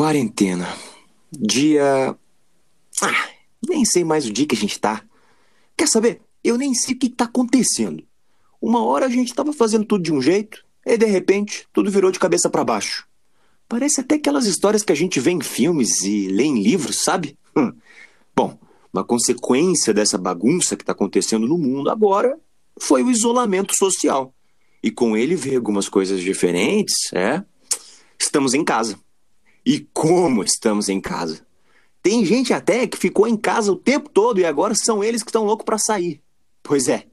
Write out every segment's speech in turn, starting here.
Quarentena. Dia. Ah, nem sei mais o dia que a gente tá. Quer saber? Eu nem sei o que tá acontecendo. Uma hora a gente tava fazendo tudo de um jeito, e de repente tudo virou de cabeça para baixo. Parece até aquelas histórias que a gente vê em filmes e lê em livros, sabe? Hum. Bom, uma consequência dessa bagunça que está acontecendo no mundo agora foi o isolamento social. E com ele veio algumas coisas diferentes, é. Estamos em casa. E como estamos em casa? Tem gente até que ficou em casa o tempo todo e agora são eles que estão loucos para sair. Pois é.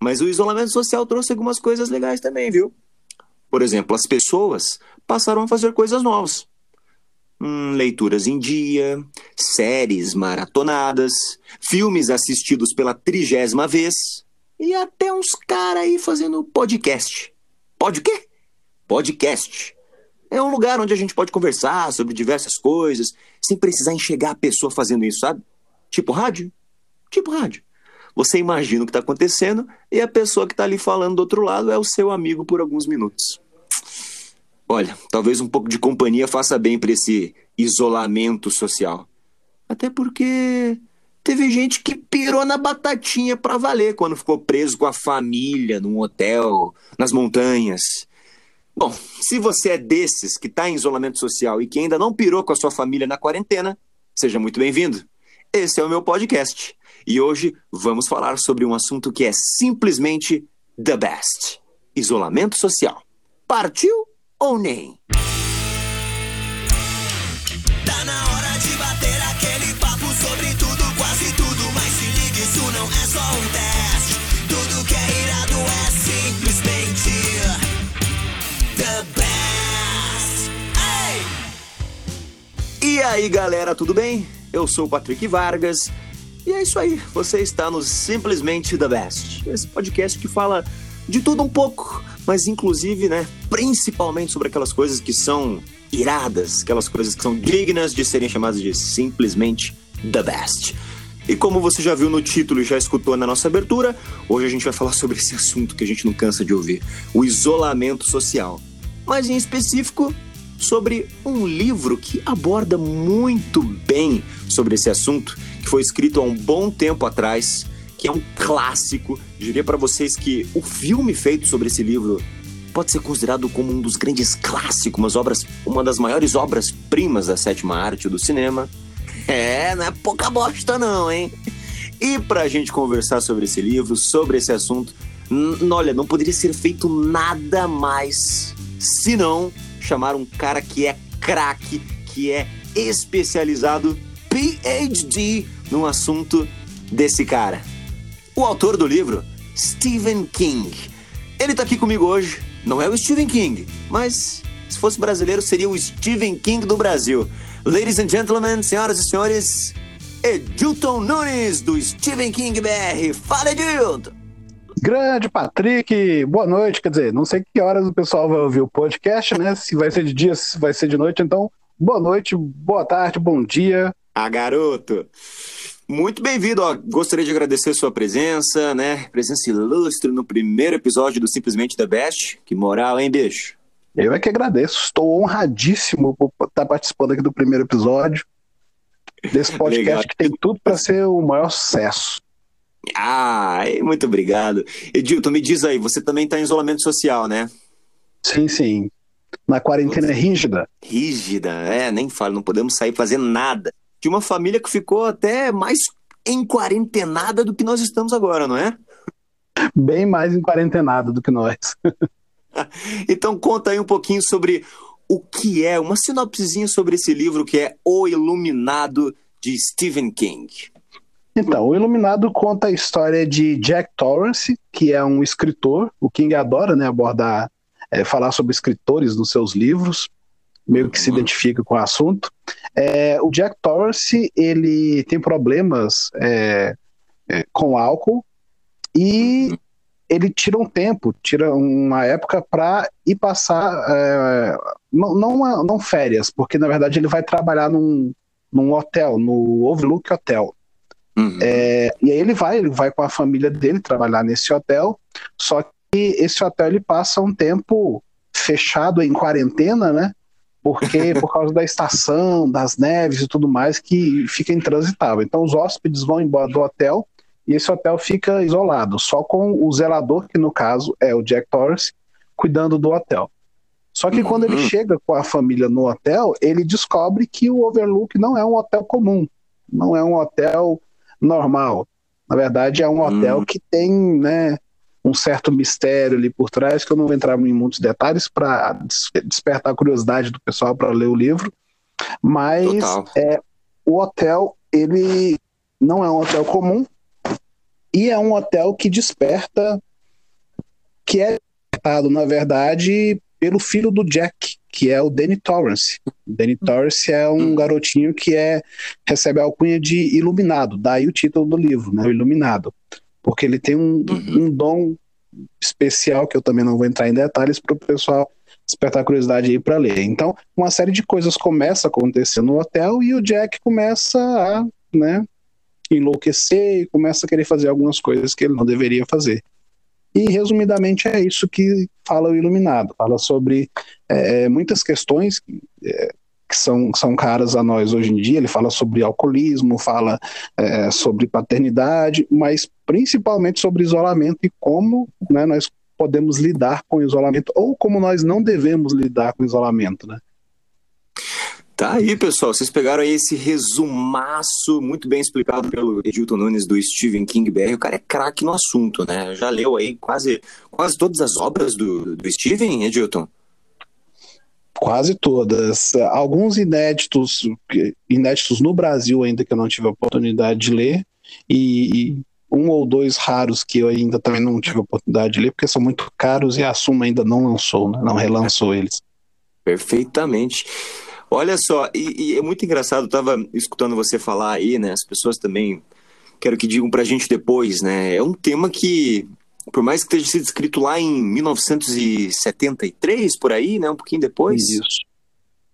Mas o isolamento social trouxe algumas coisas legais também, viu? Por exemplo, as pessoas passaram a fazer coisas novas. Hum, leituras em dia, séries maratonadas, filmes assistidos pela trigésima vez e até uns caras aí fazendo podcast. Pode o quê? Podcast. É um lugar onde a gente pode conversar sobre diversas coisas, sem precisar enxergar a pessoa fazendo isso, sabe? Tipo rádio. Tipo rádio. Você imagina o que está acontecendo e a pessoa que está ali falando do outro lado é o seu amigo por alguns minutos. Olha, talvez um pouco de companhia faça bem para esse isolamento social. Até porque teve gente que pirou na batatinha para valer quando ficou preso com a família num hotel, nas montanhas. Bom, se você é desses que está em isolamento social e que ainda não pirou com a sua família na quarentena, seja muito bem-vindo. Esse é o meu podcast. E hoje vamos falar sobre um assunto que é simplesmente the best: isolamento social. Partiu ou nem? Tá na hora de bater aquele papo sobre tudo, quase tudo. Mas se liga, isso não é só um teste. E aí, galera, tudo bem? Eu sou o Patrick Vargas. E é isso aí, você está no Simplesmente The Best. Esse podcast que fala de tudo um pouco, mas inclusive, né, principalmente sobre aquelas coisas que são iradas, aquelas coisas que são dignas de serem chamadas de simplesmente The Best. E como você já viu no título e já escutou na nossa abertura, hoje a gente vai falar sobre esse assunto que a gente não cansa de ouvir: o isolamento social. Mas em específico, sobre um livro que aborda muito bem sobre esse assunto, que foi escrito há um bom tempo atrás, que é um clássico. Diria para vocês que o filme feito sobre esse livro pode ser considerado como um dos grandes clássicos, umas obras, uma das maiores obras-primas da sétima arte do cinema. É, não é pouca bosta não, hein? E pra gente conversar sobre esse livro, sobre esse assunto, olha, não poderia ser feito nada mais senão chamar um cara que é craque, que é especializado, PhD, no assunto desse cara. O autor do livro, Stephen King. Ele tá aqui comigo hoje. Não é o Stephen King, mas se fosse brasileiro seria o Stephen King do Brasil. Ladies and gentlemen, senhoras e senhores, Edilton Nunes do Stephen King BR. Fala, Edilton! Grande Patrick, boa noite. Quer dizer, não sei que horas o pessoal vai ouvir o podcast, né? Se vai ser de dia, se vai ser de noite. Então, boa noite, boa tarde, bom dia. Ah, garoto! Muito bem-vindo. Ó, gostaria de agradecer sua presença, né? Presença ilustre no primeiro episódio do Simplesmente The Best. Que moral, hein, bicho? Eu é que agradeço. Estou honradíssimo por estar participando aqui do primeiro episódio desse podcast que tem tudo para ser o maior sucesso. Ah, muito obrigado. Edilton, me diz aí, você também está em isolamento social, né? Sim, sim. Na quarentena rígida. Rígida, é, nem falo, não podemos sair fazendo nada. De uma família que ficou até mais em quarentenada do que nós estamos agora, não é? Bem mais em quarentenada do que nós. então conta aí um pouquinho sobre o que é, uma sinopsezinha sobre esse livro que é O Iluminado de Stephen King. Então, o Iluminado conta a história de Jack Torrance, que é um escritor. O King adora, né, abordar, é, falar sobre escritores nos seus livros, meio que se identifica com o assunto. É, o Jack Torrance ele tem problemas é, é, com álcool e ele tira um tempo, tira uma época para ir passar, é, não, não, não férias, porque na verdade ele vai trabalhar num, num hotel, no Overlook Hotel. Uhum. É, e aí ele vai, ele vai com a família dele trabalhar nesse hotel, só que esse hotel ele passa um tempo fechado em quarentena, né? porque por causa da estação, das neves e tudo mais, que fica intransitável. Então os hóspedes vão embora do hotel e esse hotel fica isolado, só com o zelador, que no caso é o Jack Torrance, cuidando do hotel. Só que quando ele uhum. chega com a família no hotel, ele descobre que o Overlook não é um hotel comum, não é um hotel normal. Na verdade, é um hotel uhum. que tem né, um certo mistério ali por trás, que eu não vou entrar em muitos detalhes para despertar a curiosidade do pessoal para ler o livro. Mas é, o hotel, ele não é um hotel comum e é um hotel que desperta, que é despertado, na verdade, pelo filho do Jack, que é o Danny Torrance. O Danny Torrance é um hum. garotinho que é recebe a alcunha de iluminado, daí o título do livro, né, o Iluminado, porque ele tem um, uhum. um dom especial que eu também não vou entrar em detalhes para o pessoal despertar curiosidade aí para ler. Então, uma série de coisas começa a acontecer no hotel e o Jack começa a, né, enlouquecer e começa a querer fazer algumas coisas que ele não deveria fazer. E, resumidamente, é isso que fala o Iluminado. Fala sobre é, é, muitas questões é, que são, são caras a nós hoje em dia. Ele fala sobre alcoolismo, fala é, sobre paternidade, mas principalmente sobre isolamento e como né, nós podemos lidar com o isolamento ou como nós não devemos lidar com o isolamento, né? Tá aí, pessoal. Vocês pegaram aí esse resumaço muito bem explicado pelo Edilton Nunes do Stephen King BR. O cara é craque no assunto, né? Já leu aí quase, quase todas as obras do, do Stephen, Edilton? Quase todas. Alguns inéditos, inéditos no Brasil ainda que eu não tive a oportunidade de ler, e, e um ou dois raros que eu ainda também não tive a oportunidade de ler, porque são muito caros e a Suma ainda não lançou, né? não relançou eles. Perfeitamente. Olha só, e, e é muito engraçado, eu estava escutando você falar aí, né? As pessoas também quero que digam pra gente depois, né? É um tema que, por mais que tenha sido escrito lá em 1973, por aí, né? Um pouquinho depois. Isso.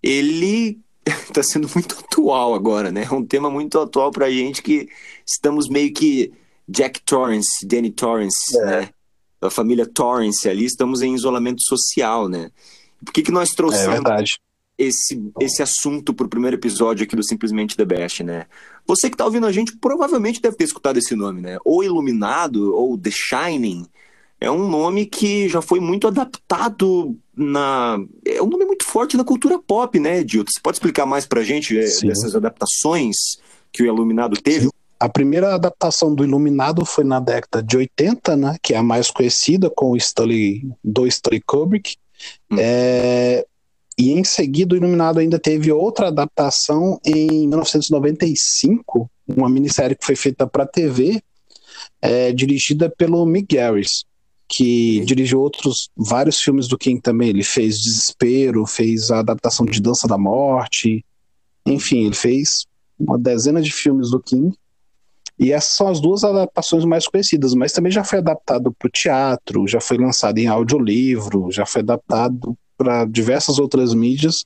Ele está sendo muito atual agora, né? É um tema muito atual pra gente que estamos meio que Jack Torrance, Danny Torrance, é. né? A família Torrance ali, estamos em isolamento social, né? Por que, que nós trouxemos... É verdade esse, esse assunto pro primeiro episódio aqui do Simplesmente The Best, né? Você que tá ouvindo a gente provavelmente deve ter escutado esse nome, né? Ou Iluminado, ou The Shining. É um nome que já foi muito adaptado na. É um nome muito forte na cultura pop, né, Edilton? Você pode explicar mais pra gente é, dessas adaptações que o Iluminado teve? A primeira adaptação do Iluminado foi na década de 80, né, que é a mais conhecida, com o Stanley, do Stanley Kubrick. Hum. É, e em seguida, o Iluminado ainda teve outra adaptação em 1995, uma minissérie que foi feita para TV, é, dirigida pelo Mick Garris, que dirigiu outros vários filmes do King também. Ele fez Desespero, fez a adaptação de Dança da Morte, enfim, ele fez uma dezena de filmes do King. E essas são as duas adaptações mais conhecidas, mas também já foi adaptado para o teatro, já foi lançado em audiolivro, já foi adaptado para diversas outras mídias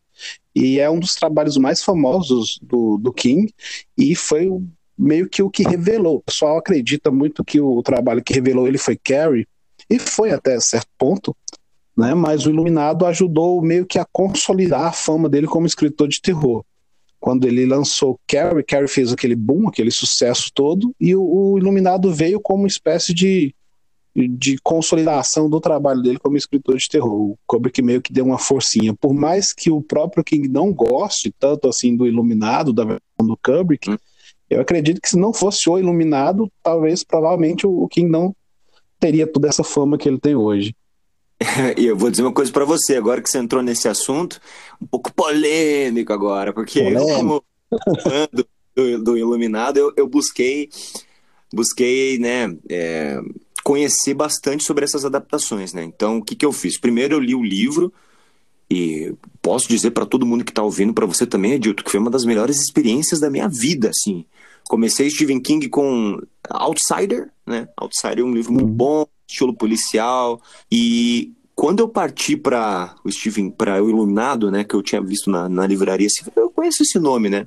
e é um dos trabalhos mais famosos do, do King e foi meio que o que revelou. O pessoal acredita muito que o trabalho que revelou ele foi Carrie e foi até certo ponto, né? Mas o Iluminado ajudou meio que a consolidar a fama dele como escritor de terror. Quando ele lançou Carrie, Carrie fez aquele boom, aquele sucesso todo, e o, o Iluminado veio como uma espécie de de consolidação do trabalho dele como escritor de terror. O Kubrick meio que deu uma forcinha. Por mais que o próprio King não goste tanto assim do Iluminado, da versão do Kubrick, hum. eu acredito que se não fosse o Iluminado, talvez, provavelmente, o King não teria toda essa fama que ele tem hoje. E eu vou dizer uma coisa para você, agora que você entrou nesse assunto, um pouco polêmico agora, porque eu, como do, do Iluminado, eu, eu busquei, busquei, né, é, conhecer bastante sobre essas adaptações, né? Então, o que, que eu fiz? Primeiro, eu li o livro e posso dizer para todo mundo que está ouvindo, para você também, Edilto, que foi uma das melhores experiências da minha vida, assim. Comecei Stephen King com Outsider, né? Outsider é um livro muito bom, estilo policial e quando eu parti para o Stephen, para o Iluminado, né, que eu tinha visto na, na livraria, assim, eu conheço esse nome, né?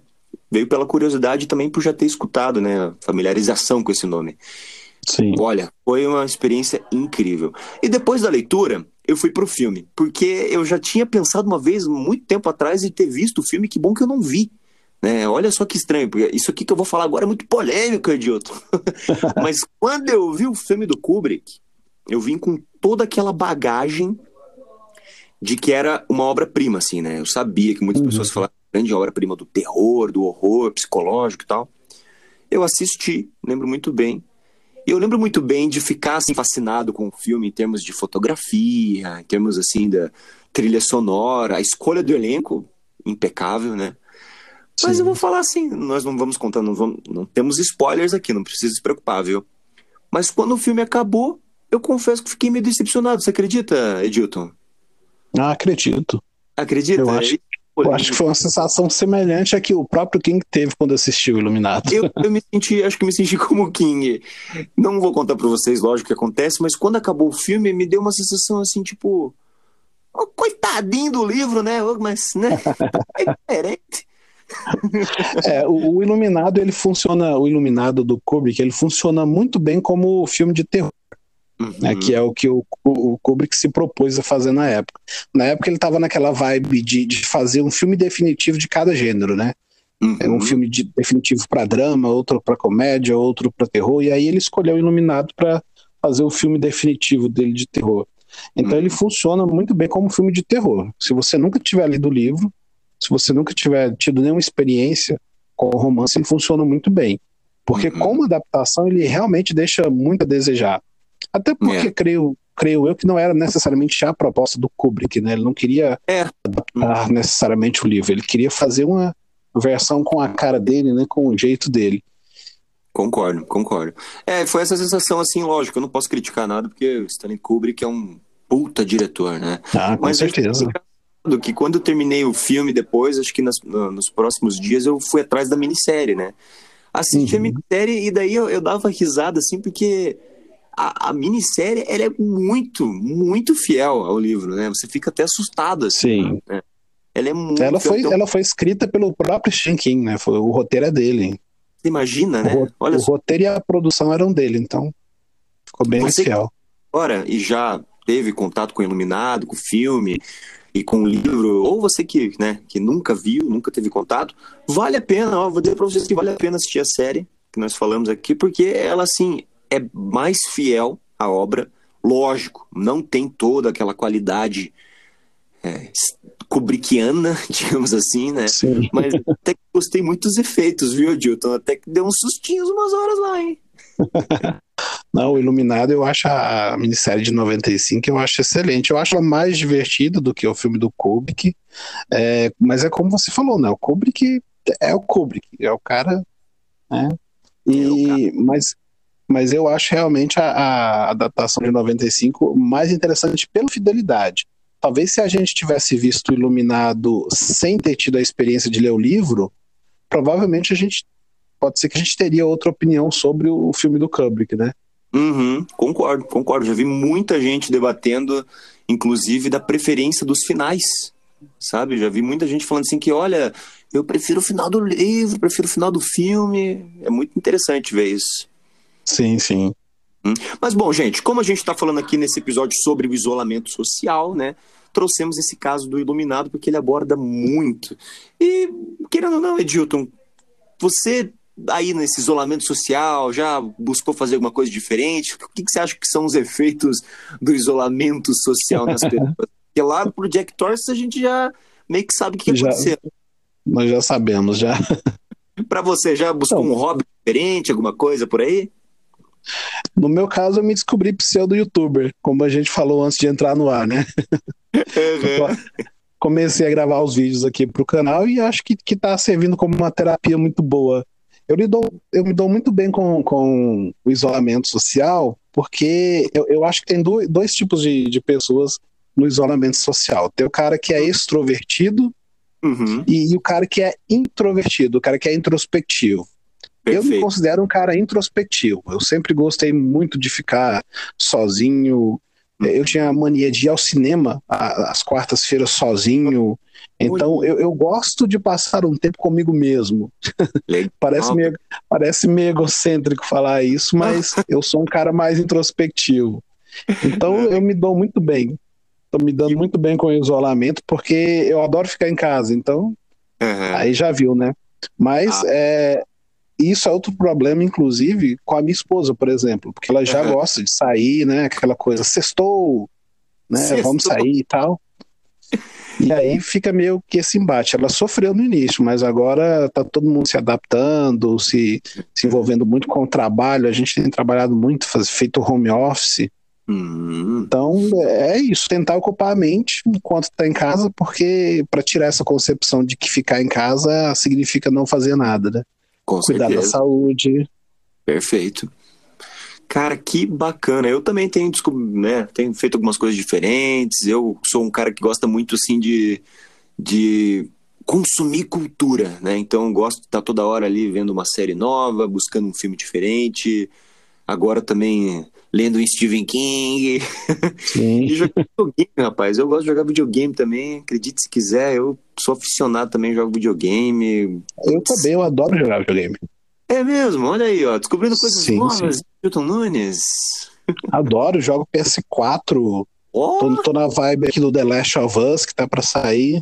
Veio pela curiosidade também por já ter escutado, né, familiarização com esse nome. Sim. Olha, foi uma experiência incrível. E depois da leitura, eu fui pro filme, porque eu já tinha pensado uma vez, muito tempo atrás, em ter visto o filme, que bom que eu não vi. Né? Olha só que estranho, porque isso aqui que eu vou falar agora é muito polêmico, Edilton. Mas quando eu vi o filme do Kubrick, eu vim com toda aquela bagagem de que era uma obra-prima, assim, né? Eu sabia que muitas Uhum. pessoas falavam grande obra-prima do terror, do horror psicológico e tal. Eu assisti, lembro muito bem. E eu lembro muito bem de ficar assim fascinado com o filme em termos de fotografia, em termos assim da trilha sonora, a escolha do elenco impecável, né? Mas Sim. eu vou falar assim, nós não vamos contar, não, vamos, não temos spoilers aqui, não precisa se preocupar, viu? Mas quando o filme acabou, eu confesso que fiquei meio decepcionado. Você acredita, Edilton? Ah, acredito. Acredita? Eu acho- Eu acho que foi uma sensação semelhante à que o próprio King teve quando assistiu Iluminado. Eu, eu me senti, acho que me senti como o King. Não vou contar pra vocês, lógico, o que acontece, mas quando acabou o filme, me deu uma sensação assim, tipo. "Ô, coitadinho do livro, né? Mas, né? É diferente. É, o, o Iluminado, ele funciona, o Iluminado do Kubrick, ele funciona muito bem como filme de terror, né, Uhum. que é o que o, o Kubrick se propôs a fazer na época. Na época ele estava naquela vibe de, de fazer um filme definitivo de cada gênero, né? É um Uhum. filme de- definitivo para drama, outro para comédia, outro para terror, e aí ele escolheu o Iluminado para fazer o filme definitivo dele de terror. Então Uhum. ele funciona muito bem como filme de terror. Se você nunca tiver lido o livro, se você nunca tiver tido nenhuma experiência com o romance, ele funciona muito bem. Porque Uhum. como adaptação, ele realmente deixa muito a desejar. Até porque É. creio, creio eu que não era necessariamente a proposta do Kubrick, né? Ele não queria É. adaptar necessariamente o livro, ele queria fazer uma versão com a cara dele, né, com o jeito dele. Concordo, concordo. É, foi essa sensação assim, lógico, eu não posso criticar nada, porque o Stanley Kubrick é um puta diretor, né? Ah, com Mas certeza. engraçado que quando eu terminei o filme depois, acho que nas- no- nos próximos dias eu fui atrás da minissérie, né? Assisti a Uhum. minissérie e daí eu, eu dava risada assim, porque a, a minissérie ela é muito, muito fiel ao livro, né? Você fica até assustado assim. Sim. né? Ela é muito Ela foi, então, ela foi escrita pelo próprio Stephen King, né? Foi, o roteiro é dele. você imagina, O, né? ro- Olha o só roteiro e a produção eram dele, então ficou bem Você- fiel. agora e já teve contato com o Iluminado, com o filme e com o livro, ou você que, né, que nunca viu, nunca teve contato, vale a pena, ó, vou dizer pra vocês que vale a pena assistir a série que nós falamos aqui, porque ela, assim, é mais fiel à obra, lógico, não tem toda aquela qualidade é, kubrickiana, digamos assim, né, Sim. mas até que gostei muito dos efeitos, viu, Dilton? Até que deu uns sustinhos umas horas lá, hein? Não, o Iluminado, eu acho a, minissérie de 95, eu acho excelente. Eu acho ela mais divertida do que o filme do Kubrick. É, mas é como você falou, né? O Kubrick é o Kubrick, é o cara, né? E, mas, mas eu acho realmente a, a adaptação de 95 mais interessante pela fidelidade. Talvez se a gente tivesse visto Iluminado sem ter tido a experiência de ler o livro, provavelmente a gente pode ser que a gente teria outra opinião sobre o filme do Kubrick, né? Uhum, concordo, concordo. Já vi muita gente debatendo, inclusive, da preferência dos finais, sabe? Já vi muita gente falando assim que, olha, eu prefiro o final do livro, prefiro o final do filme. É muito interessante ver isso. Sim, sim. Mas bom, gente, como a gente está falando aqui nesse episódio sobre o isolamento social, né? Trouxemos esse caso do Iluminado porque ele aborda muito. E, querendo ou não, Edilton, você aí nesse isolamento social já buscou fazer alguma coisa diferente? O que, que você acha que são os efeitos do isolamento social nas pessoas? Porque lá pro Jack Torrance a gente já meio que sabe o que, Já. aconteceu. Nós já sabemos, já. Pra você, já buscou Não. um hobby diferente, alguma coisa por aí? No meu caso, eu me descobri pseudo-youtuber, como a gente falou antes de entrar no ar, né? Comecei a gravar os vídeos aqui pro canal e acho que, que tá servindo como uma terapia muito boa. Eu, lido, eu me dou muito bem com, com o isolamento social, porque eu, eu acho que tem dois, dois tipos de, de pessoas no isolamento social. Tem o cara que é extrovertido Uhum, e, e o cara que é introvertido, o cara que é introspectivo. Eu me perfeito. considero um cara introspectivo. Eu sempre gostei muito de ficar sozinho, eu tinha a mania de ir ao cinema às quartas-feiras sozinho. Então eu, eu gosto de passar um tempo comigo mesmo. Parece meio, parece meio egocêntrico falar isso, mas eu sou um cara mais introspectivo. Então eu me dou muito bem. Tô me dando muito bem com o isolamento, porque eu adoro ficar em casa. Então, Aham. aí já viu, né? Mas Ah. é, isso é outro problema, inclusive, com a minha esposa, por exemplo, porque ela já Aham. gosta de sair, né? Aquela coisa, sextou, né? Sextou. Vamos sair e tal. E aí fica meio que esse embate. Ela sofreu no início, mas agora tá todo mundo se adaptando, se, se envolvendo muito com o trabalho. A gente tem trabalhado muito, faz, feito home office. Hum, Então é isso, tentar ocupar a mente enquanto está em casa, porque para tirar essa concepção de que ficar em casa significa não fazer nada, né? Com Cuidar da certeza. saúde. Perfeito. Cara, que bacana. Eu também tenho, né, tenho feito algumas coisas diferentes. Eu sou um cara que gosta muito, assim, de, de consumir cultura, né? Então, gosto de estar toda hora ali vendo uma série nova, buscando um filme diferente. Agora também lendo Stephen King. Sim. E jogar videogame, rapaz. Eu gosto de jogar videogame também. Acredite se quiser. Eu sou aficionado também, jogo videogame. Eu também, eu adoro jogar videogame. É mesmo, olha aí, ó. Descobrindo coisas Sim, novas. Milton Nunes. Adoro, jogo PS4. Ó, Tô, tô na vibe aqui do The Last of Us, que tá pra sair.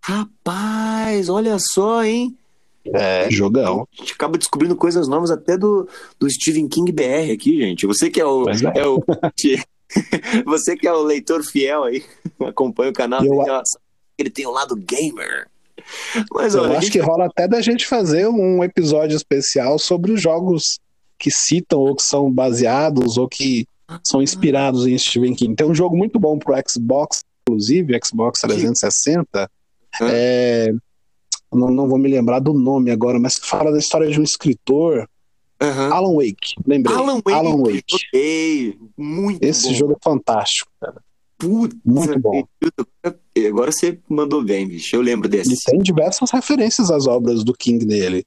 rapaz, olha só, hein? É, jogão. A gente acaba descobrindo coisas novas até do, do Stephen King BR aqui, gente. Você que é o. É. é o você que é o leitor fiel aí, acompanha o canal, Eu- ó, ele tem o lado gamer. Mas Eu olha, a acho gente que rola até da gente fazer um episódio especial sobre os jogos que citam ou que são baseados ou que são inspirados em Stephen King. Tem um jogo muito bom pro Xbox, inclusive, Xbox 360. Hã? É, não, não vou me lembrar do nome agora, mas que fala da história de um escritor, Aham. Alan Wake. Lembrei. Alan Wake. Alan Wake. Ok, muito Esse bom. jogo é fantástico. cara. Muito bom. Agora você mandou bem, bicho. Eu lembro E desse. tem diversas referências às obras do King nele.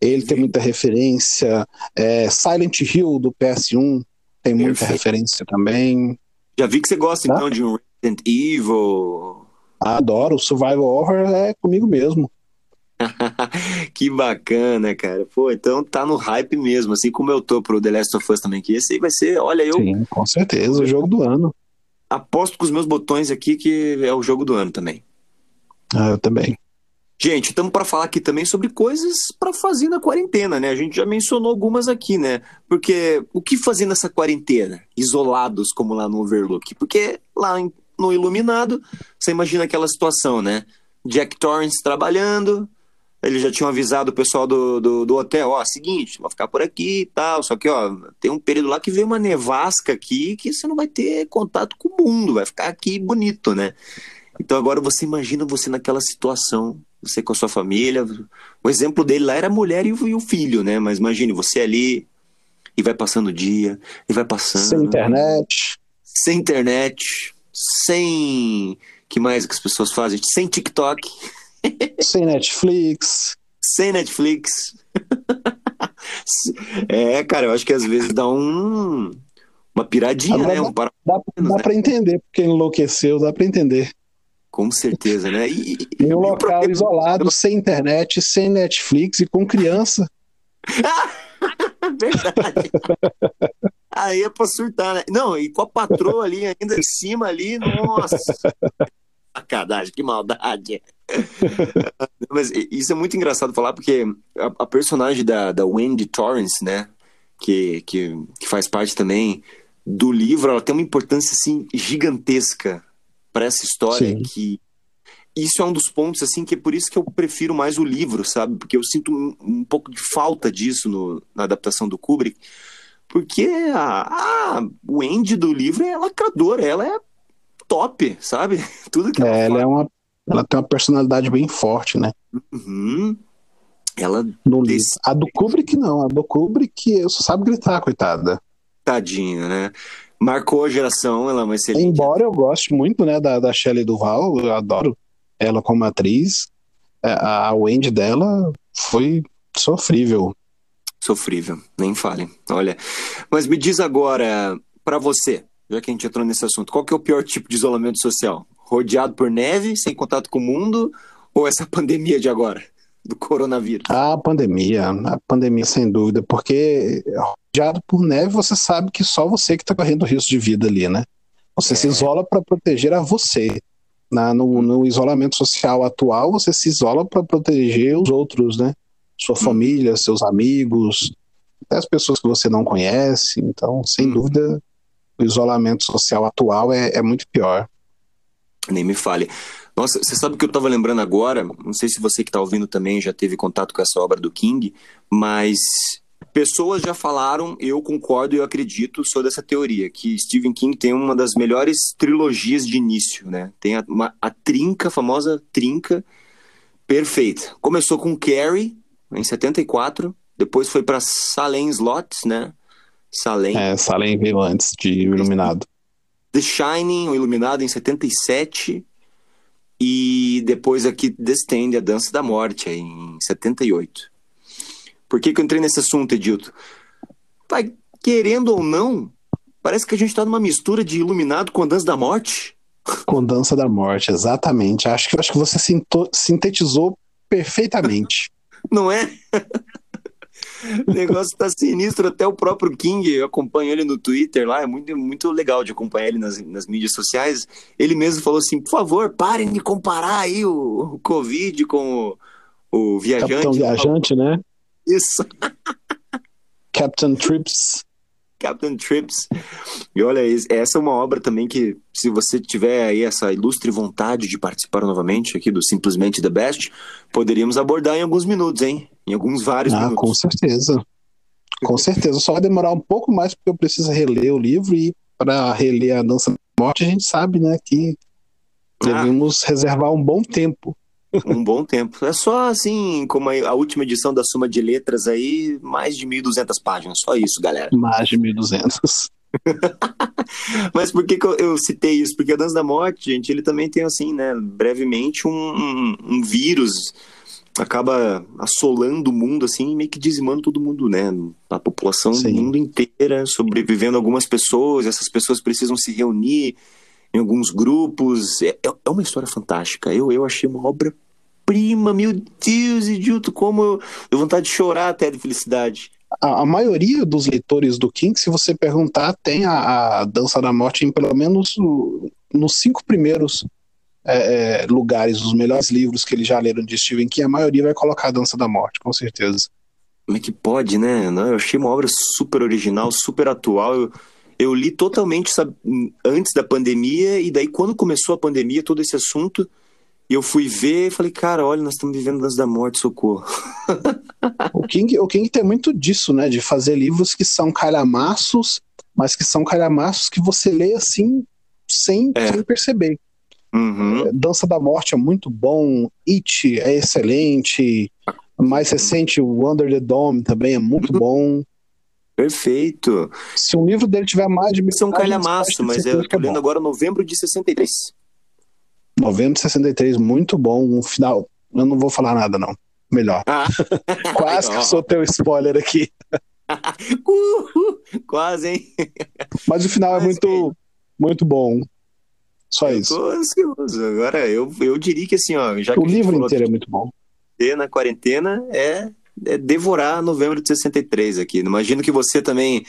Ele tem muita referência. é, Silent Hill do PS1 tem muita Perfeito. referência também. Já vi que você gosta, Tá. então, de um Resident Evil. Adoro. Survival Horror é comigo mesmo. que bacana, cara. Pô, então tá no hype mesmo, assim como eu tô pro The Last of Us também, que esse aí vai ser, olha, eu Sim, com certeza. O jogo do ano. aposto com os meus botões aqui que é o jogo do ano também. Ah, eu também. Gente, estamos para falar aqui também sobre coisas para fazer na quarentena, né? A gente já mencionou algumas aqui, né? Porque o que fazer nessa quarentena? Isolados, como lá no Overlook. Porque lá no Iluminado, você imagina aquela situação, né? Jack Torrance trabalhando, eles já tinham avisado o pessoal do, do, do hotel, ó, seguinte, vai ficar por aqui e tal, só que, ó, tem um período lá que veio uma nevasca aqui que você não vai ter contato com o mundo, vai ficar aqui bonito, né? Então agora você imagina você naquela situação, você com a sua família. O exemplo dele lá era a mulher e o, e o filho, né? Mas imagine você ali e vai passando o dia, e vai passando. Sem internet. Sem internet, sem. que mais que as pessoas fazem? Sem TikTok, sem Netflix. sem Netflix. é, cara, eu acho que às vezes dá um. Uma piradinha, Agora né? Um para... Dá, dá né? pra entender, porque enlouqueceu, dá pra entender. Com certeza, né? E, Em um local problema- isolado, sem internet, sem Netflix e com criança. Verdade. Aí é pra surtar, né? Não, e com a patroa ali ainda em cima ali, nossa. Sacanagem, que maldade. Mas isso é muito engraçado falar, porque a, a personagem da, da Wendy Torrance, né? Que, que, que faz parte também do livro, ela tem uma importância assim gigantesca para essa história Sim. que isso é um dos pontos assim que é por isso que eu prefiro mais o livro, sabe? Porque eu sinto um, um pouco de falta disso no- na adaptação do Kubrick, porque a, a Wendy do livro é lacradora, ela é top, sabe? Tudo que ela, É, ela, é uma, ela tem uma personalidade bem forte, né? Uhum. Ela, No. Desse- A do Kubrick não, a do Kubrick só sabe gritar, coitada. tadinha, né? Marcou a geração, ela é uma excelente. Embora eu goste muito, né, da, da Shelley Duval, eu adoro ela como atriz, é, a a Wendy dela foi sofrível. Sofrível, nem fale. Olha, mas me diz agora, pra você, já que a gente entrou nesse assunto, qual que é o pior tipo de isolamento social? Rodeado por neve, sem contato com o mundo, ou essa pandemia de agora, do coronavírus? A pandemia, a pandemia sem dúvida, porque rodeado por neve, você sabe que só você que está correndo risco de vida ali, né? Você é. se isola para proteger a você. Na, no, no, isolamento social atual, você se isola para proteger os outros, né? Sua hum. família, seus amigos, até as pessoas que você não conhece. Então, sem hum. dúvida, o isolamento social atual é, é muito pior. Nem me fale. Nossa, você sabe o que eu estava lembrando agora? Não sei se você que está ouvindo também já teve contato com essa obra do King, mas pessoas já falaram, eu concordo e eu acredito, sou dessa teoria, que Stephen King tem uma das melhores trilogias de início, né? Tem a, uma, a trinca, a famosa trinca, perfeita. Começou com Carrie, em 74, depois foi para Salem Slots, né? Salem. É, Salem veio antes de Iluminado. The Shining, o Iluminado, em 77. E depois aqui The Stand, A Dança da Morte, em 78. Por que, que eu entrei nesse assunto, Edilto? Pai, querendo ou não, parece que a gente está numa mistura de Iluminado com A Dança da Morte. Com Dança da Morte, exatamente. Acho que, acho que você sintetizou perfeitamente. Não é? O negócio tá sinistro, até o próprio King, eu acompanho ele no Twitter lá, é muito, muito legal de acompanhar ele nas, nas mídias sociais. Ele mesmo falou assim: por favor, parem de comparar aí o, o Covid com o, o viajante. Capitão Viajante, né? Isso. Captain Trips. Captain Trips. E olha, essa é uma obra também que, se você tiver aí essa ilustre vontade de participar novamente aqui do Simplesmente The Best, poderíamos abordar em alguns minutos, hein? Em alguns vários ah, minutos. Com certeza. Com certeza. Só vai demorar um pouco mais porque eu preciso reler o livro e para reler a Dança da Morte, a gente sabe, né, que ah. devemos reservar um bom tempo. Um bom tempo. É só assim, como a última edição da Suma de Letras aí, mais de 1.200 páginas. Só isso, galera. Mais de 1.200. Mas por que, que eu, eu, citei isso? Porque a Dança da Morte, gente, ele também tem, assim, né, brevemente um, um, um vírus acaba assolando o mundo, assim, meio que dizimando todo mundo, né? A população Sim. do mundo inteira, sobrevivendo algumas pessoas, essas pessoas precisam se reunir em alguns grupos. É, é, é uma história fantástica. Eu, eu achei uma obra-prima, meu Deus, idiota, como eu deu vontade de chorar até de felicidade. A, a, maioria dos leitores do King, se você perguntar, tem a, a Dança da Morte em pelo menos nos cinco primeiros é, é, lugares, os melhores livros que eles já leram de Stephen King, a maioria vai colocar a Dança da Morte, com certeza. Como é que pode, né? Eu achei uma obra super original, super atual. Eu, eu li totalmente sabe, antes da pandemia, e daí quando começou a pandemia, todo esse assunto, eu fui ver e falei, cara, olha, nós estamos vivendo Dança da Morte, socorro. o, King, o King tem muito disso, né? De fazer livros que são calhamaços, mas que são calhamaços que você lê assim, sem, é. sem perceber. Uhum. É, Dança da Morte é muito bom, It é excelente, mais recente, o Under the Dome também é muito bom. Perfeito. Se um livro dele tiver mais de mil Isso é um calhamaço, mas eu tô é lendo agora novembro de 63. Novembro de 63, muito bom. Um final. Eu não vou falar nada, não. Melhor. Ah. Quase que eu sou teu spoiler aqui. Quase, hein? Mas o final é muito, muito bom. Só eu isso. Tô ansioso. Agora, eu, eu diria que assim, ó. Já o livro inteiro é muito bom. Na quarentena é, é devorar novembro de 63 aqui. Imagino que você também.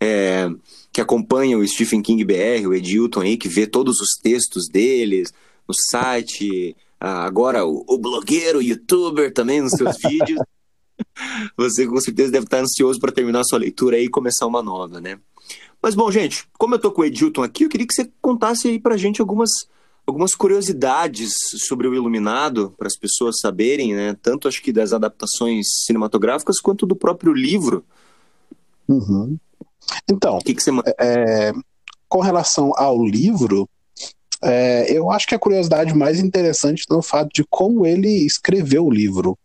É, que acompanha o Stephen King BR, o Edilton aí, que vê todos os textos deles no site, agora o, o blogueiro, o youtuber também nos seus vídeos. Você com certeza deve estar ansioso para terminar sua leitura e começar uma nova, né? Mas bom, gente, como eu tô com o Edilton aqui, eu queria que você contasse aí pra gente algumas, algumas curiosidades sobre o Iluminado, para as pessoas saberem, né? Tanto acho que das adaptações cinematográficas quanto do próprio livro. Uhum. Então, que que você... é, com relação ao livro, é, eu acho que a curiosidade mais interessante é o fato de como ele escreveu o livro.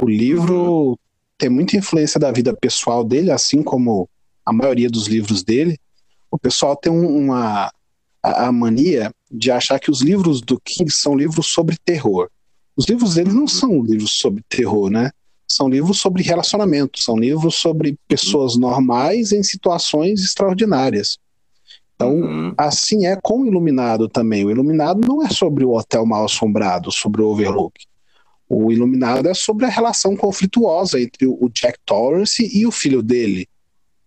O livro uhum. tem muita influência da vida pessoal dele, assim como a maioria dos livros dele, o pessoal tem uma a, a, mania de achar que os livros do King são livros sobre terror. Os livros dele não são livros sobre terror, né? São livros sobre relacionamento, são livros sobre pessoas normais em situações extraordinárias. Então, Uhum. assim é com o Iluminado também. O Iluminado não é sobre o hotel mal assombrado, sobre o Overlook. O Iluminado é sobre a relação conflituosa entre o Jack Torrance e o filho dele,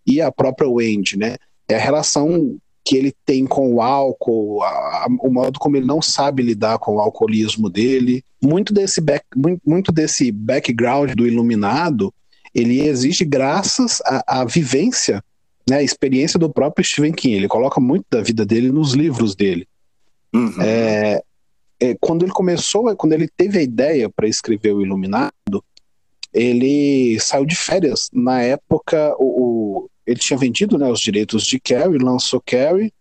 e a própria Wendy, né? É a relação que ele tem com o álcool, a- a- o modo como ele não sabe lidar com o alcoolismo dele. Muito desse, back, muito, desse background do Iluminado, ele existe graças à, vivência, né, a experiência do próprio Stephen King. Ele coloca muito da vida dele nos livros dele. Uhum. É, é, quando ele começou, quando ele teve a ideia para escrever o Iluminado, ele saiu de férias. Na época, o- ele tinha vendido né, os direitos de Carrie, lançou Carrie,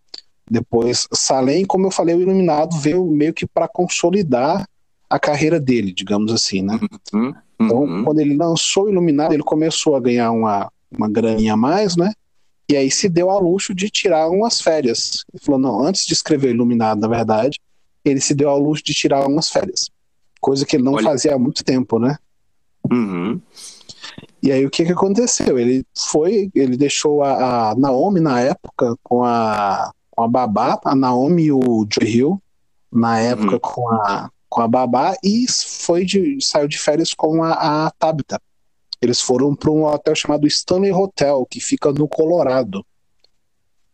depois Salem, como eu falei, o Iluminado veio meio que para consolidar a carreira dele, digamos assim, né? Uhum. Então, Uhum. quando ele lançou o Iluminado, ele começou a ganhar uma, uma graninha a mais, né? E aí se deu ao luxo de tirar umas férias. Ele falou, não, antes de escrever Iluminado, na verdade, ele se deu ao luxo de tirar umas férias. Coisa que ele não Olha. fazia há muito tempo, né? Uhum. E aí o que que aconteceu? Ele foi, ele deixou a, a Naomi na época com a, com a babá, a Naomi e o Joe Hill, na época Uhum. com, a, com a babá, e foi de, saiu de férias com a, a Tabitha. Eles foram para um hotel chamado Stanley Hotel, que fica no Colorado.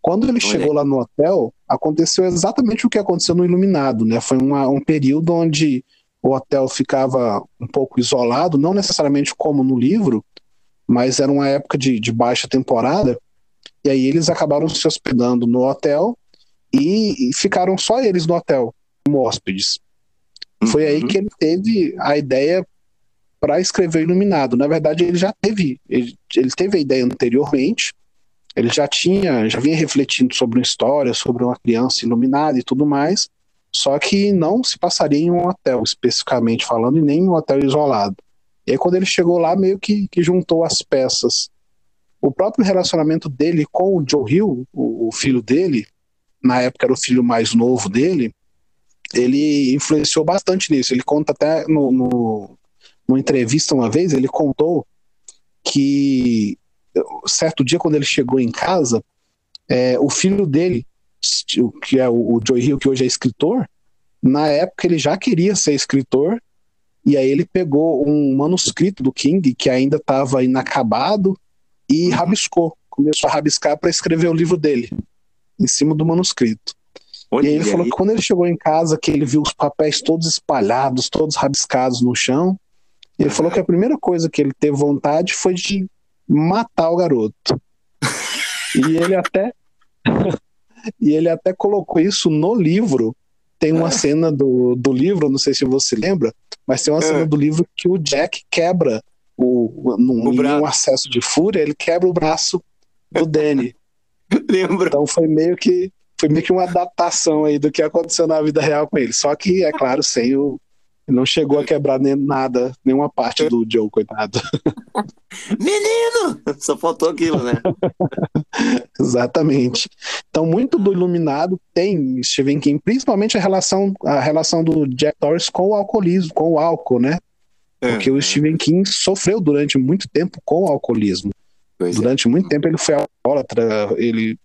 Quando ele Olha chegou lá no hotel, aconteceu exatamente o que aconteceu no Iluminado, né? Foi uma- um período onde o hotel ficava um pouco isolado, não necessariamente como no livro, mas era uma época de, de baixa temporada, e aí eles acabaram se hospedando no hotel e, e ficaram só eles no hotel, como hóspedes. Foi aí Uhum. que ele teve a ideia para escrever Iluminado. Na verdade, ele já teve, ele, ele teve a ideia anteriormente, ele já tinha, já vinha refletindo sobre uma história, sobre uma criança iluminada e tudo mais, só que não se passaria em um hotel, especificamente falando, e nem em um hotel isolado. E aí, quando ele chegou lá, meio que, que juntou as peças. O próprio relacionamento dele com o Joe Hill, o, o filho dele, na época era o filho mais novo dele, ele influenciou bastante nisso. Ele conta até no, no, numa entrevista uma vez, ele contou que certo dia, quando ele chegou em casa, é, o filho dele, que é o, o Joe Hill, que hoje é escritor, na época ele já queria ser escritor, e aí ele pegou um manuscrito do King, que ainda estava inacabado, e rabiscou. Começou a rabiscar para escrever o livro dele, em cima do manuscrito. Olha E aí ele falou aí. que quando ele chegou em casa, que ele viu os papéis todos espalhados, todos rabiscados no chão, ele falou que a primeira coisa que ele teve vontade foi de matar o garoto. E ele até e ele até colocou isso no livro. Tem uma cena do, do livro, não sei se você lembra, mas tem uma É. cena do livro que o Jack quebra o, num, um acesso de fúria, ele quebra o braço do Danny. Lembro. Então foi meio que foi meio que uma adaptação aí do que aconteceu na vida real com ele. Só que, é claro, sem o. Não chegou a quebrar nem nada, nenhuma parte do Joe, coitado. Menino! Só faltou aquilo, né? Exatamente. Então, muito do Iluminado tem Stephen King, principalmente a relação, a relação do Jack Torrance com o alcoolismo, com o álcool, né? Porque É. o Stephen King sofreu durante muito tempo com o alcoolismo. Pois é. Durante muito tempo ele foi alcoólatra, ele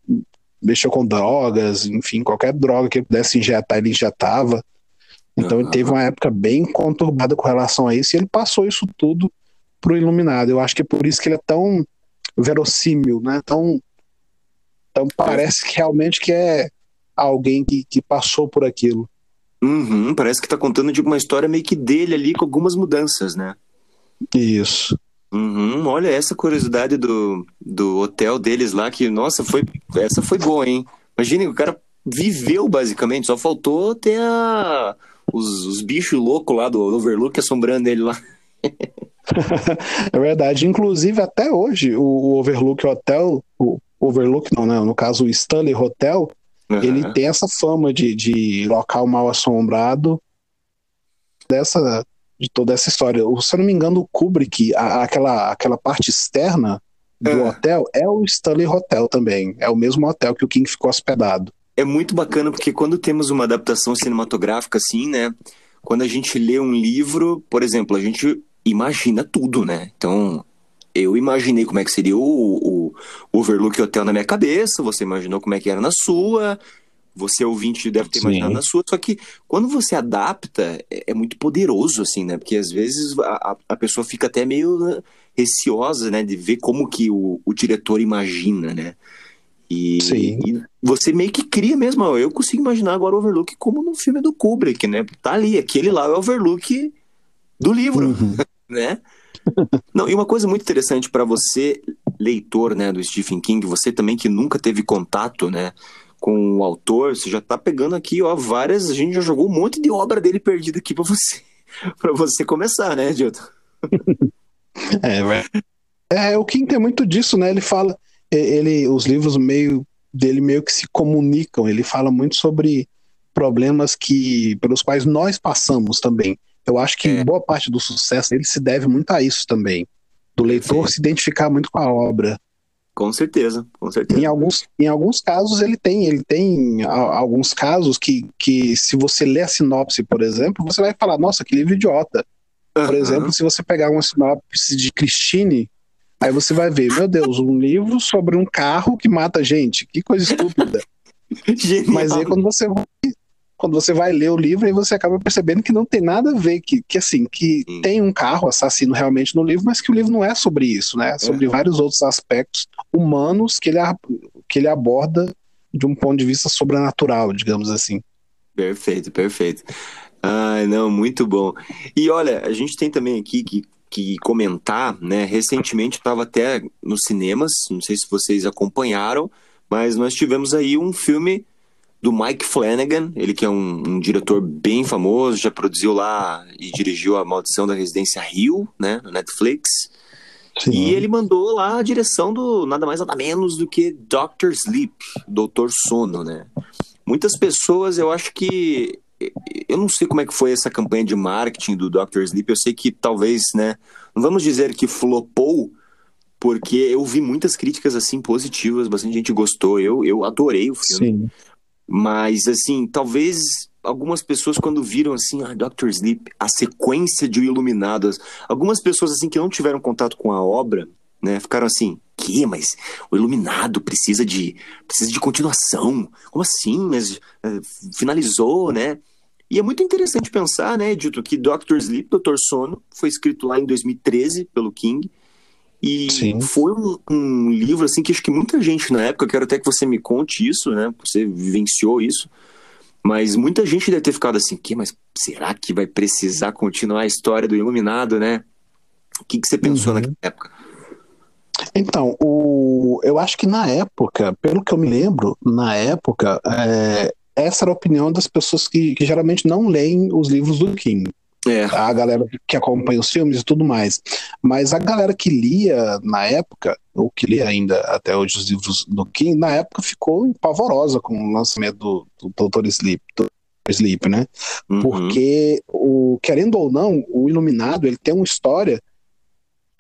mexeu com drogas, enfim, qualquer droga que ele pudesse injetar, ele injetava. Então ele Aham. teve uma época bem conturbada com relação a isso e ele passou isso tudo pro Iluminado. Eu acho que é por isso que ele é tão verossímil, né? Tão, então parece que realmente que é alguém que, que passou por aquilo. Uhum, parece que tá contando de uma história meio que dele ali, com algumas mudanças, né? Isso. Uhum, olha essa curiosidade do, do hotel deles lá, que, nossa, foi, essa foi boa, hein? Imagine, o cara viveu basicamente, só faltou ter a, os, os bichos loucos lá do Overlook assombrando ele lá. É verdade. Inclusive, até hoje, o, o Overlook Hotel, o Overlook não, né? No caso, o Stanley Hotel, ele Aham. tem essa fama de, de local mal assombrado dessa de toda essa história. Se eu não me engano, o Kubrick, a- aquela, aquela parte externa do É. hotel é o Stanley Hotel também. É o mesmo hotel que o King ficou hospedado. É muito bacana porque quando temos uma adaptação cinematográfica assim, né? Quando a gente lê um livro, por exemplo, a gente imagina tudo, né? Então, eu imaginei como é que seria o, o, o Overlook Hotel na minha cabeça, você imaginou como é que era na sua, você ouvinte deve ter Sim. imaginado na sua, só que quando você adapta, é, é muito poderoso, assim, né? Porque às vezes a, a- pessoa fica até meio receosa, né? De ver como que o, o diretor imagina, né? E, Sim. e você meio que cria mesmo. Eu consigo imaginar agora o Overlook como no filme do Kubrick, né? Tá ali, aquele lá é o Overlook do livro Uhum. né? Não, e uma coisa muito interessante para você, leitor, né, do Stephen King, você também que nunca teve contato, né, com o autor, você já tá pegando aqui, ó, várias, a gente já jogou um monte de obra dele perdida aqui para você, para você começar, né, Dilton? É, é, o King tem muito disso, né? Ele fala, ele, os livros meio dele meio que se comunicam. Ele fala muito sobre problemas que pelos quais nós passamos também. Eu acho que É. boa parte do sucesso dele se deve muito a isso também, do leitor Perfeito. se identificar muito com a obra. Com certeza, com certeza. Em alguns, em alguns casos ele tem, ele tem alguns casos que, que se você ler a sinopse, por exemplo, você vai falar, nossa, que livro idiota. Por Aham. exemplo, se você pegar uma sinopse de Christine, aí você vai ver, meu Deus, um livro sobre um carro que mata gente. Que coisa estúpida. Genial. Mas aí quando você vai, quando você vai ler o livro, aí você acaba percebendo que não tem nada a ver, que, que assim, que Sim. tem um carro assassino realmente no livro, mas que o livro não é sobre isso, né? É sobre Uhum. vários outros aspectos humanos que ele, que ele aborda de um ponto de vista sobrenatural, digamos assim. Perfeito, perfeito. Ai, não, muito bom. E olha, a gente tem também aqui que, que comentar, né? Recentemente estava até nos cinemas, não sei se vocês acompanharam, mas nós tivemos aí um filme do Mike Flanagan, ele que é um, um diretor bem famoso, já produziu lá e dirigiu A Maldição da Residência Rio, né, no Netflix. E ele mandou lá a direção do nada mais nada menos do que Doctor Sleep, Doutor Sono, né? Muitas pessoas, eu acho que eu não sei como é que foi essa campanha de marketing do Doctor Sleep, eu sei que talvez, né, não vamos dizer que flopou, porque eu vi muitas críticas assim positivas, bastante gente gostou, eu, eu adorei o filme. Sim. Mas, assim, talvez algumas pessoas, quando viram, assim, ah, Doctor Sleep, a sequência de O Iluminado, as- algumas pessoas, assim, que não tiveram contato com a obra, né, ficaram assim, que? Mas o Iluminado precisa de, precisa de continuação? Como assim? Mas eh, finalizou, né? E é muito interessante pensar, né, Dito, que Doctor Sleep, Doutor Sono, foi escrito lá em 2013 pelo King, e Sim. foi um, um livro assim que acho que muita gente na época, eu quero até que você me conte isso, né? Você vivenciou isso. Mas muita gente deve ter ficado assim, que, mas será que vai precisar continuar a história do Iluminado, né? O que, que você pensou Uhum. naquela época? Então, o, eu acho que na época, pelo que eu me lembro, na época, é, essa era a opinião das pessoas que, que geralmente não leem os livros do King. É, A galera que acompanha os filmes e tudo mais. Mas a galera que lia na época, ou que lia ainda até hoje os livros do King, na época ficou pavorosa com o lançamento do, do Dr. Sleep, do. Sleep, né? uhum, Porque, o, querendo ou não, o Iluminado ele tem uma história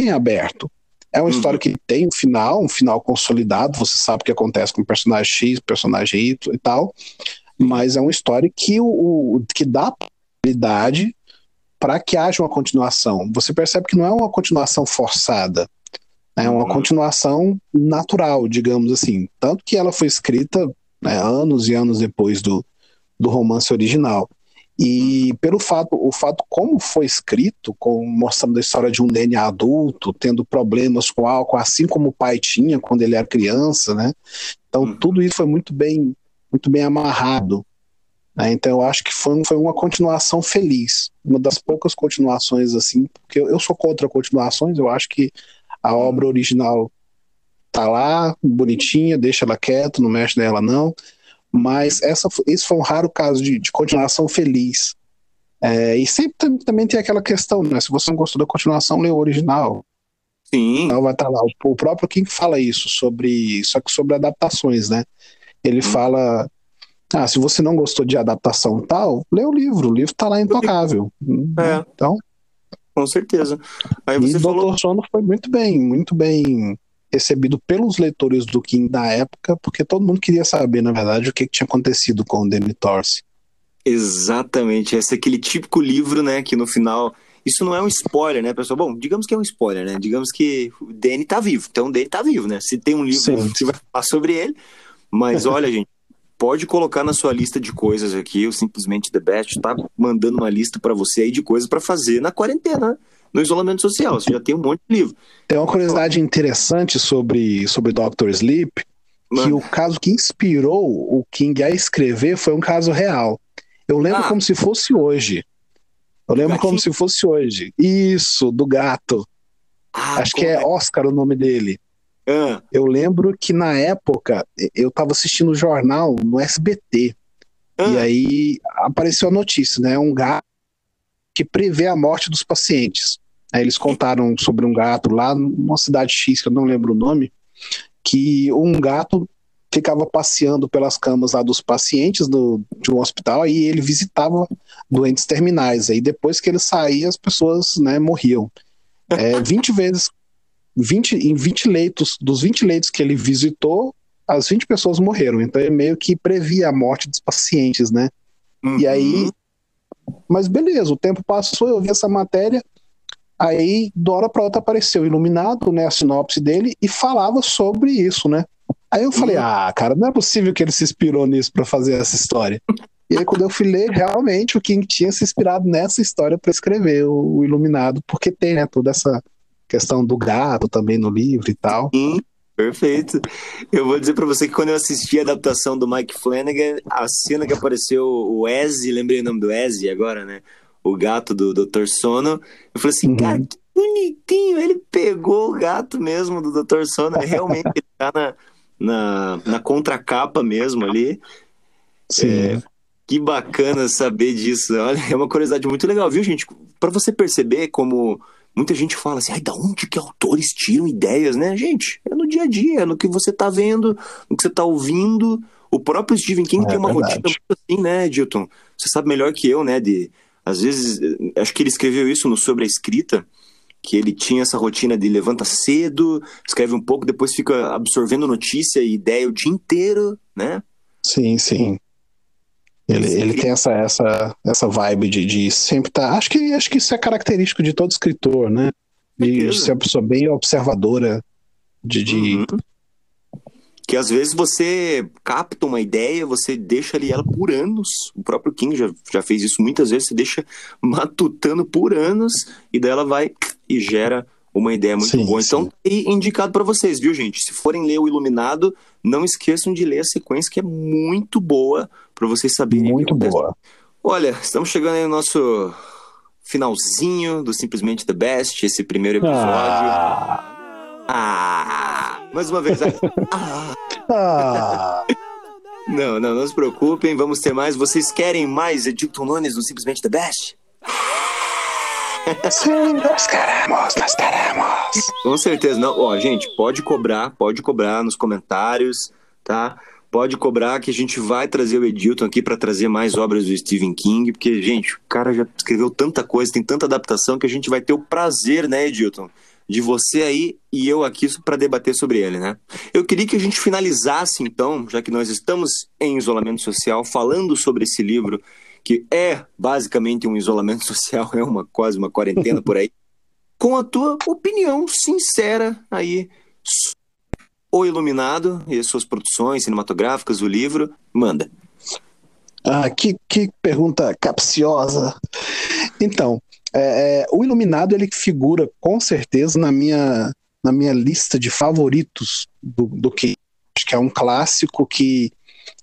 em aberto. É uma Uhum. história que tem um final, um final consolidado, você sabe o que acontece com o personagem X, personagem Y e tal, mas é uma história que, o, o- que dá possibilidade para que haja uma continuação. Você percebe que não é uma continuação forçada, é uma Uhum. continuação natural, digamos assim. Tanto que ela foi escrita né, anos e anos depois do, do romance original. E pelo fato, o fato como foi escrito, com, mostrando a história de um Danny adulto, tendo problemas com álcool, assim como o pai tinha quando ele era criança, né? Então Uhum. tudo isso foi muito bem, muito bem amarrado. né? Então eu acho que foi, foi uma continuação feliz, uma das poucas continuações assim, porque eu, eu sou contra continuações, eu acho que a obra original tá lá, bonitinha, deixa ela quieta, não mexe nela não. Mas essa, esse foi um raro caso de, de continuação feliz. É, e sempre tam- também tem aquela questão, né? Se você não gostou da continuação, lê o original. sim, Não vai estar lá. O, o próprio King fala isso, sobre, só que sobre adaptações, né? Ele Hum. fala. Ah, se você não gostou de adaptação tal, lê o livro, o livro tá lá intocável. É. Então, com certeza. Aí e você falou, Doutor Sono foi muito bem, muito bem recebido pelos leitores do King da época, porque todo mundo queria saber, na verdade, o que, tinha acontecido com o Danny Torce. exatamente, esse é aquele típico livro, né, que no final isso não é um spoiler, né, pessoal? Bom, digamos que é um spoiler, né? Digamos que o Danny tá vivo. Então o Danny tá vivo, né? Se tem um livro Sim. que vai falar sobre ele. Mas olha, gente, pode colocar na sua lista de coisas aqui. Eu simplesmente The Best tá mandando uma lista pra você aí de coisas pra fazer na quarentena, no isolamento social. Você já tem um monte de livro. Tem uma curiosidade interessante sobre, sobre Dr. Sleep, que Mano. o caso que inspirou o King a escrever foi um caso real. Eu lembro Ah. como se fosse hoje. Eu lembro como se fosse hoje. Isso, do gato. Ah, Acho que é como Oscar o nome dele. Ah, Eu lembro que na época eu estava assistindo o jornal no SBT. ah, E aí apareceu a notícia, né? Um gato que prevê a morte dos pacientes. Aí eles contaram sobre um gato lá numa cidade X, que eu não lembro o nome, que um gato ficava passeando pelas camas lá dos pacientes do, de um hospital e ele visitava doentes terminais. Aí depois que ele saía, as pessoas né, morriam. É, 20 vezes, 20, em 20 leitos, dos 20 leitos que ele visitou, as 20 pessoas morreram. Então ele meio que previa a morte dos pacientes, né? E aí, mas beleza, o tempo passou, eu vi essa matéria, aí de uma hora pra outra apareceu o Iluminado, né, a sinopse dele, e falava sobre isso, né? Aí eu falei, Uhum. ah, cara, não é possível que ele se inspirou nisso pra fazer essa história. E aí quando eu fui ler, realmente o King tinha se inspirado nessa história pra escrever o, o Iluminado, porque tem, né, toda essa questão do gato também no livro e tal. Sim, perfeito. Eu vou dizer pra você que quando eu assisti a adaptação do Mike Flanagan, a cena que apareceu o Ezzy, lembrei o nome do Ezzy agora, né? O gato do Dr. Sono. Eu falei assim, Uhum. cara, que bonitinho. Ele pegou o gato mesmo do Dr. Sono. Realmente ele tá na, na, na contracapa mesmo ali. Sim. É, que bacana saber disso. Olha, é uma curiosidade muito legal, viu, gente? Pra você perceber como muita gente fala assim, ai, da onde que autores tiram ideias, né? Gente, é no dia a dia, é no que você tá vendo, no que você tá ouvindo. O próprio Stephen King É tem uma verdade. rotina muito assim, né, Dilton? Você sabe melhor que eu, né, de... Às vezes, eh, acho que ele escreveu isso no Sobre a Escrita, que ele tinha essa rotina de levanta cedo, escreve um pouco, depois fica absorvendo notícia e ideia o dia inteiro, né? Sim, sim. Ele, ele tem essa, essa, essa vibe de, de sempre estar. acho, que, acho que isso é característico de todo escritor, né? De, ser uma pessoa bem observadora, de, de Uhum. Que às vezes você capta uma ideia, você deixa ali ela por anos. O próprio King já, já fez isso muitas vezes, você deixa matutando por anos e daí ela vai e gera uma ideia muito Sim, boa. Então, sim. tá indicado pra vocês, viu, gente? Se forem ler o Iluminado, não esqueçam de ler a sequência que é muito boa pra vocês saberem. muito boa. Olha, estamos chegando aí no nosso finalzinho do Simplesmente The Best, esse primeiro episódio. Ah, Ah! Mais uma vez. Ah! ah, Não, não, não se preocupem, vamos ter mais. Vocês querem mais Edilton Nunes no Simplesmente The Best? sim, nós queremos, nós queremos. Com certeza, não. Ó, gente, pode cobrar, pode cobrar nos comentários, tá? Pode cobrar que a gente vai trazer o Edilton aqui para trazer mais obras do Stephen King, porque, gente, o cara já escreveu tanta coisa, tem tanta adaptação que a gente vai ter o prazer, né, Edilton? De você aí e eu aqui para debater sobre ele, né? Eu queria que a gente finalizasse, então, já que nós estamos em isolamento social, falando sobre esse livro, que é basicamente um isolamento social, é uma quase uma quarentena por aí, com a tua opinião sincera aí o Iluminado e as suas produções cinematográficas, o livro. Manda. Ah, que, que pergunta capciosa. Então, é, é, o Iluminado ele figura com certeza na minha, na minha lista de favoritos do, do King. Acho que é um clássico que,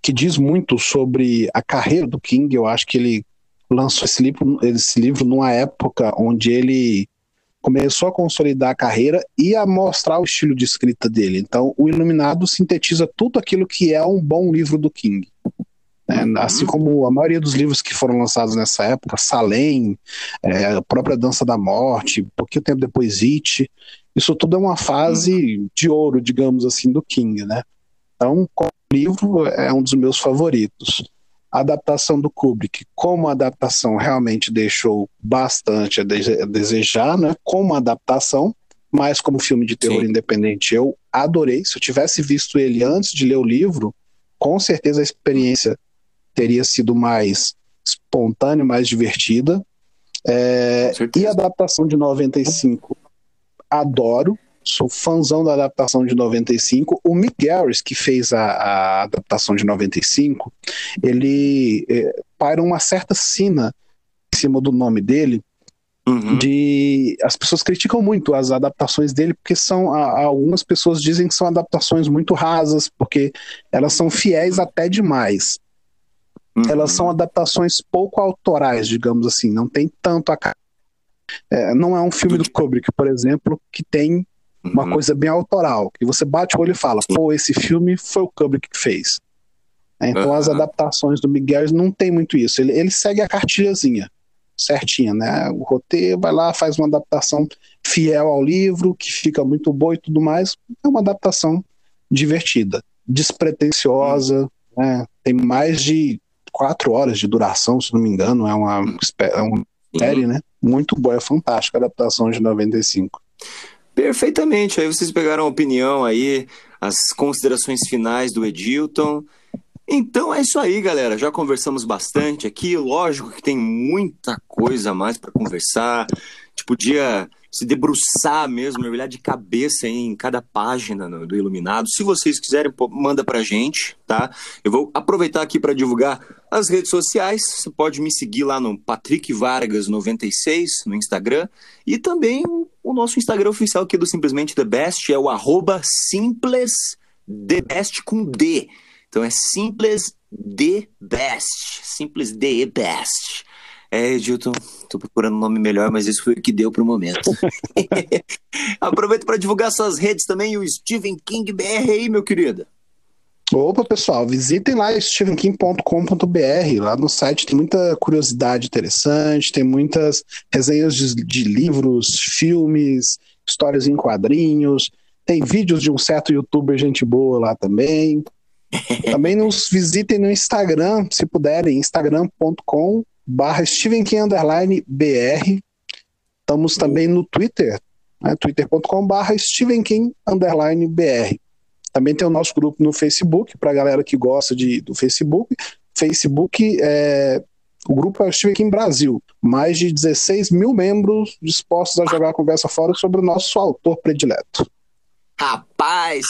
que diz muito sobre a carreira do King. Eu acho que ele lançou esse livro, esse livro numa época onde ele começou a consolidar a carreira e a mostrar o estilo de escrita dele. Então, o Iluminado sintetiza tudo aquilo que é um bom livro do King. né? Assim como a maioria dos livros que foram lançados nessa época, Salem, é, a própria Dança da Morte, pouquinho tempo depois It, isso tudo é uma fase de ouro, digamos assim, do King, né? Então, como livro, é um dos meus favoritos. A adaptação do Kubrick, como adaptação, realmente deixou bastante a dese- a desejar, né? Como adaptação, mas como filme de terror Sim. independente, eu adorei. Se eu tivesse visto ele antes de ler o livro, com certeza a experiência teria sido mais espontânea, mais divertida. É, e a adaptação de 95, adoro. Sou fãzão da adaptação de 95. O Mick Garris, que fez a, a adaptação de 95, ele é, para uma certa sina em cima do nome dele, Uhum. de as pessoas criticam muito as adaptações dele porque são algumas pessoas dizem que são adaptações muito rasas porque elas são fiéis até demais uhum. elas são adaptações pouco autorais digamos assim não tem tanto a é, não é um filme do Kubrick por exemplo que tem uma uhum. coisa bem autoral que você bate o olho e fala pô esse filme foi o Kubrick que fez é, então as adaptações do Miguel não tem muito isso ele, ele segue a cartilhazinha certinha, né? O roteiro vai lá, faz uma adaptação fiel ao livro, que fica muito boa e tudo mais. É uma adaptação divertida, despretensiosa, né? Tem mais de quatro horas de duração, se não me engano. É uma, é uma série, né? Muito boa, é fantástica a adaptação de 95. Perfeitamente. Aí vocês pegaram a opinião aí, as considerações finais do Edilton. Então é isso aí, galera. Já conversamos bastante aqui. Lógico que tem muita coisa a mais para conversar. Tipo, podia se debruçar mesmo, mergulhar de cabeça em cada página do Iluminado. Se vocês quiserem, manda pra gente, tá? Eu vou aproveitar aqui para divulgar as redes sociais. Você pode me seguir lá no Patrick Vargas 96 no Instagram e também o nosso Instagram oficial aqui do Simplesmente The Best é o arroba simples The Best com D. Então é simples the best. Simples the best. É, Edilton, tô procurando um nome melhor, mas isso foi o que deu pro momento. Aproveito para divulgar suas redes também, o Stephen King BR aí, meu querido. Opa, pessoal, visitem lá stevenking.com.br. Lá no site tem muita curiosidade interessante, tem muitas resenhas de, de livros, filmes, histórias em quadrinhos, tem vídeos de um certo youtuber gente boa lá também. Também nos visitem no Instagram, se puderem, instagram.com barra BR. Estamos também no Twitter, né, twitter.com barra BR. Também tem o nosso grupo no Facebook, para a galera que gosta de, do Facebook. Facebook é o grupo é Steven King Brasil. Mais de 16 mil membros dispostos a jogar a conversa fora sobre o nosso autor predileto. Rapaz!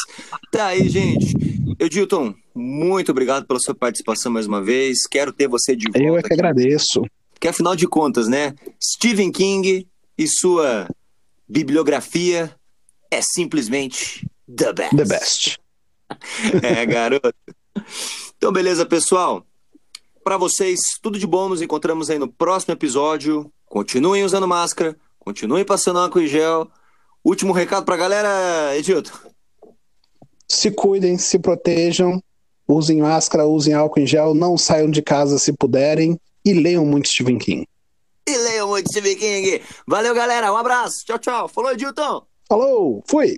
Tá aí, gente. Edilton, muito obrigado pela sua participação mais uma vez. Quero ter você de volta. Eu é que aqui. agradeço. Porque afinal de contas, né? Stephen King e sua bibliografia é simplesmente the best. The best. é, garoto. Então, beleza, pessoal. Para vocês, tudo de bom. Nos encontramos aí no próximo episódio. Continuem usando máscara, continuem passando álcool em gel Último recado pra galera, Edilton. Se cuidem, se protejam, usem máscara, usem álcool em gel, não saiam de casa se puderem e leiam muito Stephen King. E leiam muito Stephen King. Valeu, galera. Um abraço. Tchau, tchau. Falou, Edilton. Falou. Fui.